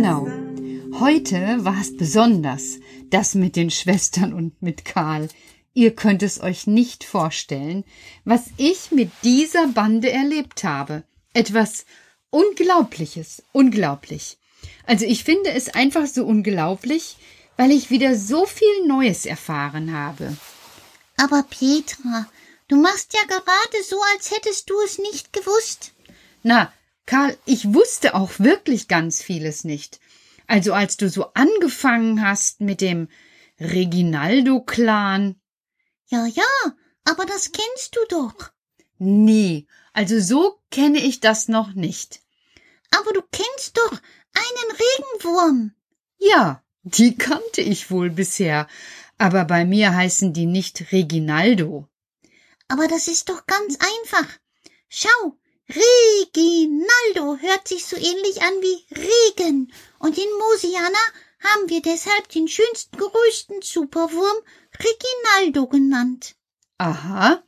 Genau. Heute war es besonders, das mit den Schwestern und mit Karl. Ihr könnt es euch nicht vorstellen, was ich mit dieser Bande erlebt habe. Etwas Unglaubliches, unglaublich. Also ich finde es einfach so unglaublich, weil ich wieder so viel Neues erfahren habe. Aber Petra, du machst ja gerade so, als hättest du es nicht gewusst. Na, Karl, ich wusste auch wirklich ganz vieles nicht. Also als du so angefangen hast mit dem Reginaldo-Clan. Ja, ja, aber das kennst du doch. Nee, also so kenne ich das noch nicht. Aber du kennst doch einen Regenwurm. Ja, die kannte ich wohl bisher, aber bei mir heißen die nicht Reginaldo. Aber das ist doch ganz einfach. Schau, Reginaldo hört sich so ähnlich an wie Regen. Und in Mosiana haben wir deshalb den schönsten, größten Superwurm Reginaldo genannt. Aha,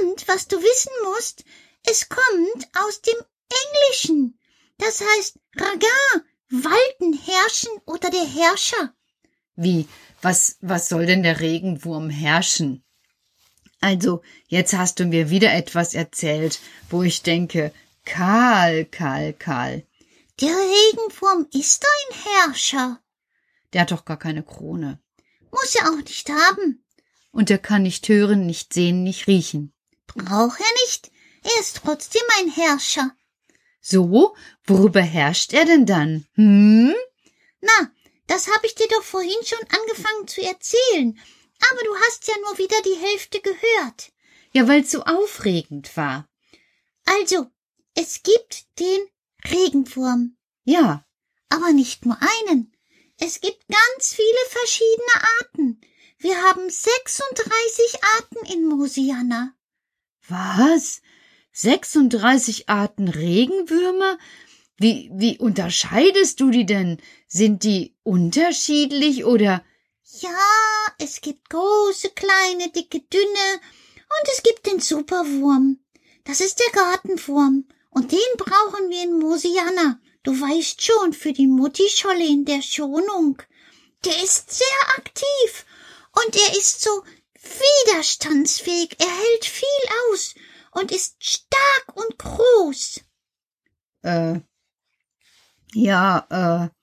Und was du wissen musst, es kommt aus dem Englischen. Das heißt Raga, walten, herrschen oder der Herrscher. wie, was, was soll denn der Regenwurm herrschen? Also, jetzt hast du mir wieder etwas erzählt, wo ich denke, Karl, Karl, Karl, Der Regenwurm ist ein Herrscher. der hat doch gar keine Krone. Muss er auch nicht haben. Und er kann nicht hören, nicht sehen, nicht riechen. Braucht er nicht. Er ist trotzdem ein Herrscher. So, worüber herrscht er denn dann? Hm? Na, das habe ich dir doch vorhin schon angefangen zu erzählen. Aber du hast ja nur wieder die Hälfte gehört. Ja, weil's so aufregend war. Also, es gibt den Regenwurm. Ja, Aber nicht nur einen. Es gibt ganz viele verschiedene Arten. Wir haben 36 Arten in Mosiana. was? 36 Arten Regenwürmer? Wie, wie unterscheidest du die denn? Sind die unterschiedlich oder? Ja, es gibt große, kleine, dicke, dünne und es gibt den Superwurm. Das ist der Gartenwurm und den brauchen wir in Mosiana. Du weißt schon, für die Muttischolle in der Schonung. Der ist sehr aktiv und er ist so widerstandsfähig. Er hält viel aus und ist stark und groß. Äh, ja, äh,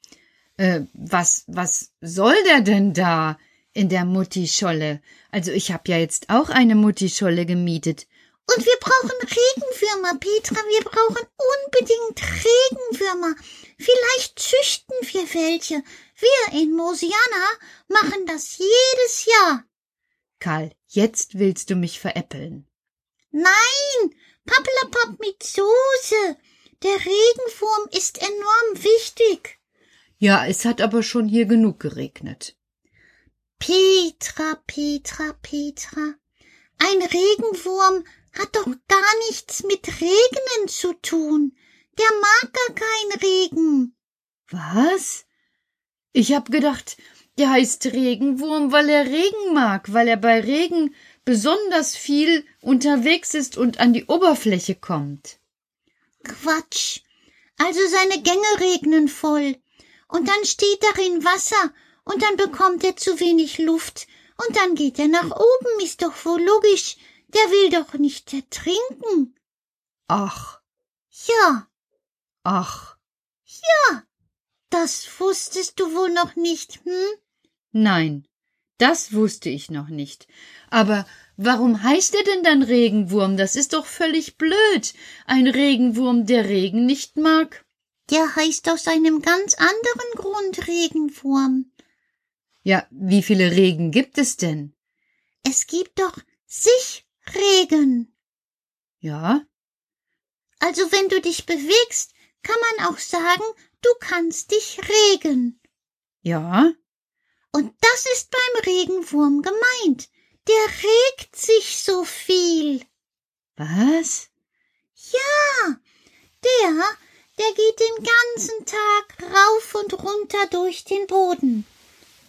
äh, was, was soll der denn da in der Muttischolle? Also ich habe ja jetzt auch eine Muttischolle gemietet. Und wir brauchen Regenwürmer, Petra. Wir brauchen unbedingt Regenwürmer. Vielleicht züchten wir welche. Wir in Mosiana machen das jedes Jahr. Karl, jetzt willst du mich veräppeln. Nein, Pappelapapp mit Soße. Der Regenwurm ist enorm wichtig. Ja, es hat aber schon hier genug geregnet. Petra, Petra, Petra. Ein Regenwurm hat doch gar nichts mit Regnen zu tun. Der mag gar kein Regen. Was? Ich hab gedacht, der heißt Regenwurm, weil er Regen mag, weil er bei Regen besonders viel unterwegs ist und an die Oberfläche kommt. Quatsch. Also seine Gänge regnen voll. Und dann steht darin Wasser und dann bekommt er zu wenig Luft und dann geht er nach oben, ist doch wohl logisch. Der will doch nicht ertrinken. Ach, Ja, ach, ja. Das wusstest du wohl noch nicht, hm? nein, das wusste ich noch nicht. Aber warum heißt er denn dann Regenwurm? Das ist doch völlig blöd. Ein Regenwurm, der Regen nicht mag. Der heißt aus einem ganz anderen Grund Regenwurm. Ja, wie viele Regen gibt es denn? Es gibt doch sich Regen. Ja, Also wenn du dich bewegst, kann man auch sagen, du kannst dich regen. ja, Und das ist beim Regenwurm gemeint. Der regt sich so viel. was? Ja, der, der geht den ganzen Tag rauf und runter durch den Boden.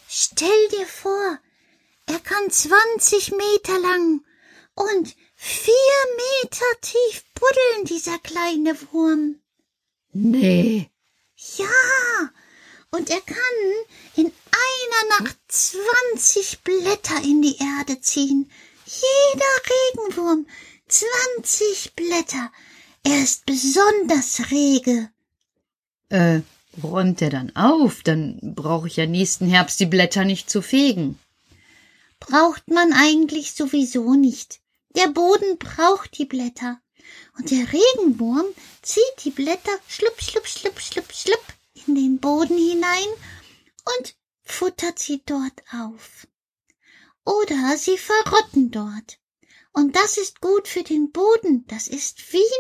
Stell dir vor, er kann zwanzig Meter lang und vier Meter tief buddeln, dieser kleine Wurm. Nee, Ja, und er kann in einer Nacht zwanzig Blätter in die Erde ziehen. Jeder Regenwurm zwanzig Blätter. Er ist besonders rege. äh, räumt er dann auf? Dann brauche ich ja nächsten Herbst die Blätter nicht zu fegen. Braucht man eigentlich sowieso nicht. Der Boden braucht die Blätter. Und der Regenwurm zieht die Blätter schlupp, schlupp, schlupp, schlupp, schlupp in den Boden hinein und futtert sie dort auf. Oder sie verrotten dort. Und das ist gut für den Boden. Das ist wie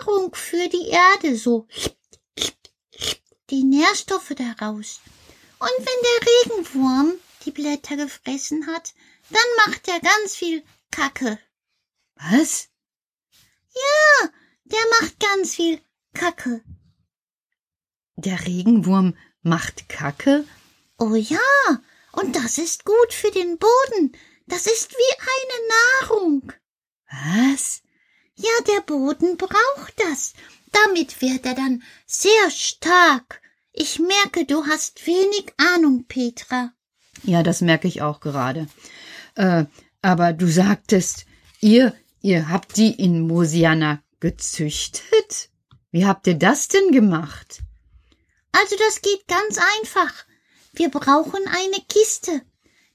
Nahrung für die Erde. So die Nährstoffe daraus. Und wenn der Regenwurm die Blätter gefressen hat, dann macht er ganz viel Kacke. Was? Der macht ganz viel Kacke. Der Regenwurm macht Kacke? Oh ja, und das ist gut für den Boden. Das ist wie eine Nahrung. Was? Ja, der Boden braucht das. Damit wird er dann sehr stark. Ich merke, du hast wenig Ahnung, Petra. Ja, das merke ich auch gerade. Äh, aber du sagtest, ihr, ihr habt die in Mosiana gezüchtet? Wie habt ihr das denn gemacht? Also das geht ganz einfach. Wir brauchen eine Kiste.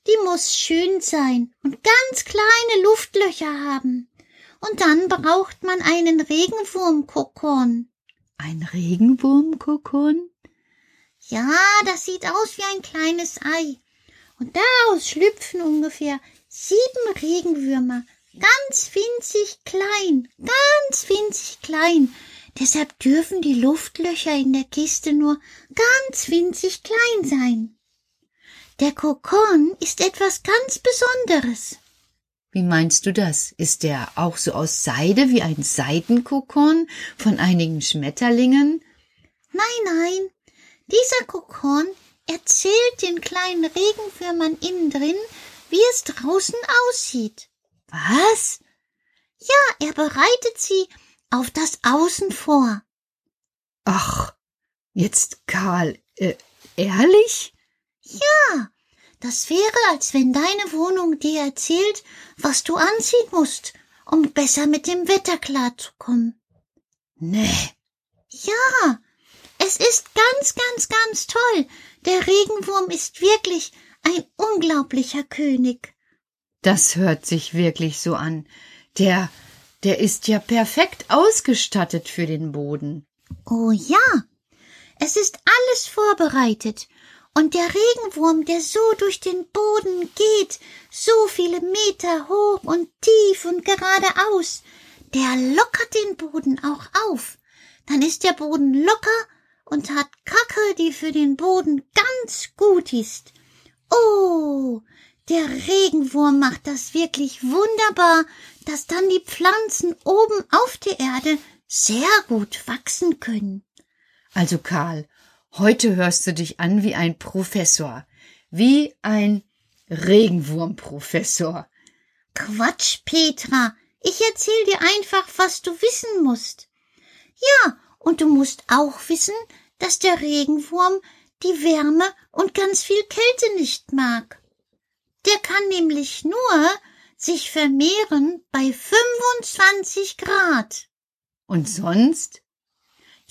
Die muss schön sein und ganz kleine Luftlöcher haben. Und dann braucht man einen Regenwurmkokon. Ein Regenwurmkokon? Ja, das sieht aus wie ein kleines Ei. Und daraus schlüpfen ungefähr sieben Regenwürmer. Ganz winzig klein, ganz winzig klein. Deshalb dürfen die Luftlöcher in der Kiste nur ganz winzig klein sein. Der Kokon ist etwas ganz Besonderes. Wie meinst du das? Ist der auch so aus Seide wie ein Seidenkokon von einigen Schmetterlingen? Nein, nein, dieser Kokon erzählt den kleinen Regenwürmern innen drin, wie es draußen aussieht. Was? Ja, er bereitet sie auf das Außen vor. Ach, jetzt Karl, äh, ehrlich? Ja, das wäre, als wenn deine Wohnung dir erzählt, was du anziehen musst, um besser mit dem Wetter klarzukommen. Nee. Ja, es ist ganz, ganz, ganz toll. Der Regenwurm ist wirklich ein unglaublicher König. Das hört sich wirklich so an. Der, der ist ja perfekt ausgestattet für den Boden. Oh ja, es ist alles vorbereitet. Und der Regenwurm, der so durch den Boden geht, so viele Meter hoch und tief und geradeaus, der lockert den Boden auch auf. Dann ist der Boden locker und hat Kacke, die für den Boden ganz gut ist. Oh, Der Regenwurm macht das wirklich wunderbar, dass dann die Pflanzen oben auf der Erde sehr gut wachsen können. Also Karl, heute hörst du dich an wie ein Professor, wie ein Regenwurmprofessor. Quatsch, Petra. Ich erzähl dir einfach, was du wissen musst. Ja, und du musst auch wissen, dass der Regenwurm die Wärme und ganz viel Kälte nicht mag. Der kann nämlich nur sich vermehren bei 25 Grad. Und sonst?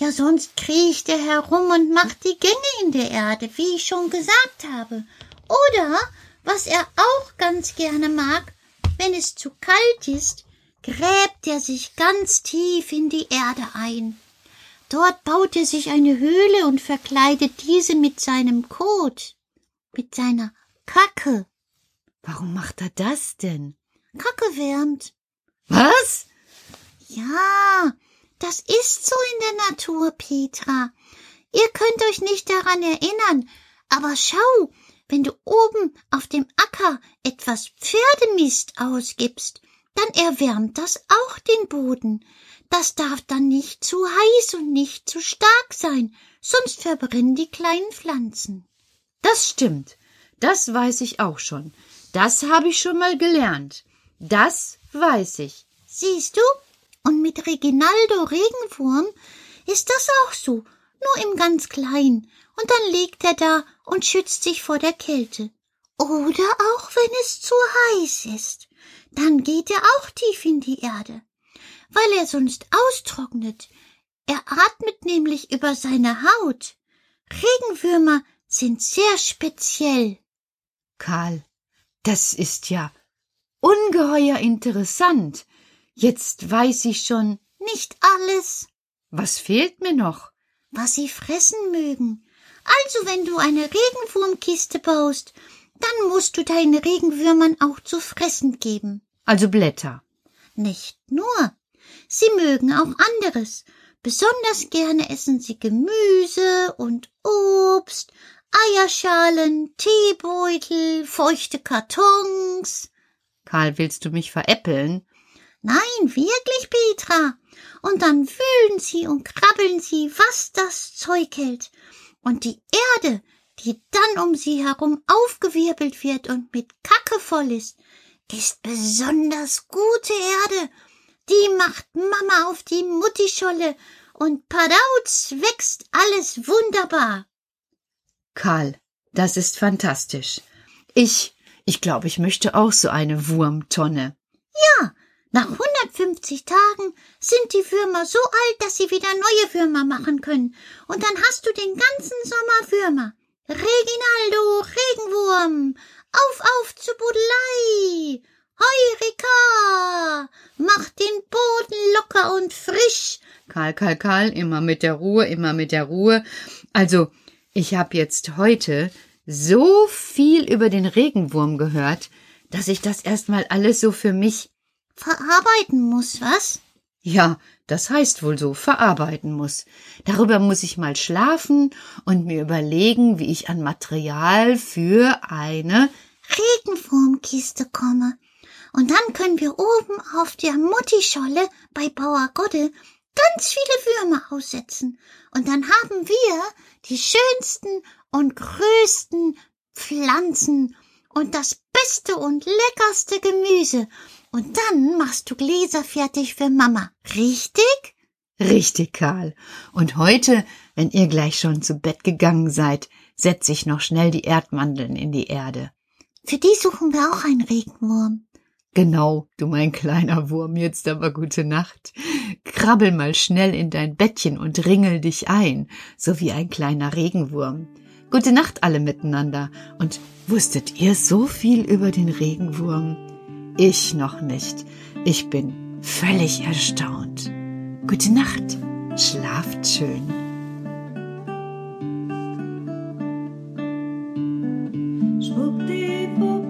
Ja, sonst kriecht er herum und macht die Gänge in der Erde, wie ich schon gesagt habe. Oder, was er auch ganz gerne mag, wenn es zu kalt ist, gräbt er sich ganz tief in die Erde ein. Dort baut er sich eine Höhle und verkleidet diese mit seinem Kot, mit seiner Kacke. Warum macht er das denn? Kacke wärmt. Was? Ja, das ist so in der Natur, Petra. Ihr könnt euch nicht daran erinnern, aber schau, wenn du oben auf dem Acker etwas Pferdemist ausgibst, dann erwärmt das auch den Boden. Das darf dann nicht zu heiß und nicht zu stark sein, sonst verbrennen die kleinen Pflanzen. Das stimmt. Das weiß ich auch schon. Das habe ich schon mal gelernt. Das weiß ich. Siehst du? Und mit Reginaldo Regenwurm ist das auch so, nur im ganz Kleinen. Und dann liegt er da und schützt sich vor der Kälte. Oder auch wenn es zu heiß ist. Dann geht er auch tief in die Erde, weil er sonst austrocknet. Er atmet nämlich über seine Haut. Regenwürmer sind sehr speziell. Karl, das ist ja ungeheuer interessant. Jetzt weiß ich schon nicht alles. Was fehlt mir noch? Was sie fressen mögen. Also wenn du eine Regenwurmkiste baust, dann musst du deinen Regenwürmern auch zu fressen geben. Also Blätter. Nicht nur. Sie mögen auch anderes. Besonders gerne essen sie Gemüse und Obst, Eierschalen, Teebeutel, feuchte Kartons. Karl, willst du mich veräppeln? Nein, wirklich, Petra. Und dann wühlen sie und krabbeln sie, was das Zeug hält. Und die Erde, die dann um sie herum aufgewirbelt wird und mit Kacke voll ist, ist besonders gute Erde. Die macht Mama auf die Muttischolle und Padauz wächst alles wunderbar. Karl, das ist fantastisch. Ich, ich glaube, ich möchte auch so eine Wurmtonne. Ja, nach 150 Tagen sind die Würmer so alt, dass sie wieder neue Würmer machen können. Und dann hast du den ganzen Sommer Würmer. Reginaldo, Regenwurm, auf, auf zur Budelei. Heurika, mach den Boden locker und frisch. Karl, Karl, Karl, immer mit der Ruhe, immer mit der Ruhe. Also, ich habe jetzt heute so viel über den Regenwurm gehört, dass ich das erstmal alles so für mich verarbeiten muss, was? Ja, das heißt wohl so, verarbeiten muss. Darüber muss ich mal schlafen und mir überlegen, wie ich an Material für eine Regenwurmkiste komme. Und dann können wir oben auf der Muttischolle bei Bauer Godde ganz viele Würmer aussetzen. Und dann haben wir die schönsten und größten Pflanzen und das beste und leckerste Gemüse. Und dann machst du Gläser fertig für Mama. Richtig? Richtig, Karl. Und heute, wenn ihr gleich schon zu Bett gegangen seid, setz ich noch schnell die Erdmandeln in die Erde. Für die suchen wir auch einen Regenwurm. Genau, du mein kleiner Wurm, jetzt aber gute Nacht. Krabbel mal schnell in dein Bettchen und ringel dich ein, so wie ein kleiner Regenwurm. Gute Nacht alle miteinander. Und wusstet ihr so viel über den Regenwurm? Ich noch nicht. Ich bin völlig erstaunt. Gute Nacht. Schlaft schön. Schwuppdiwupp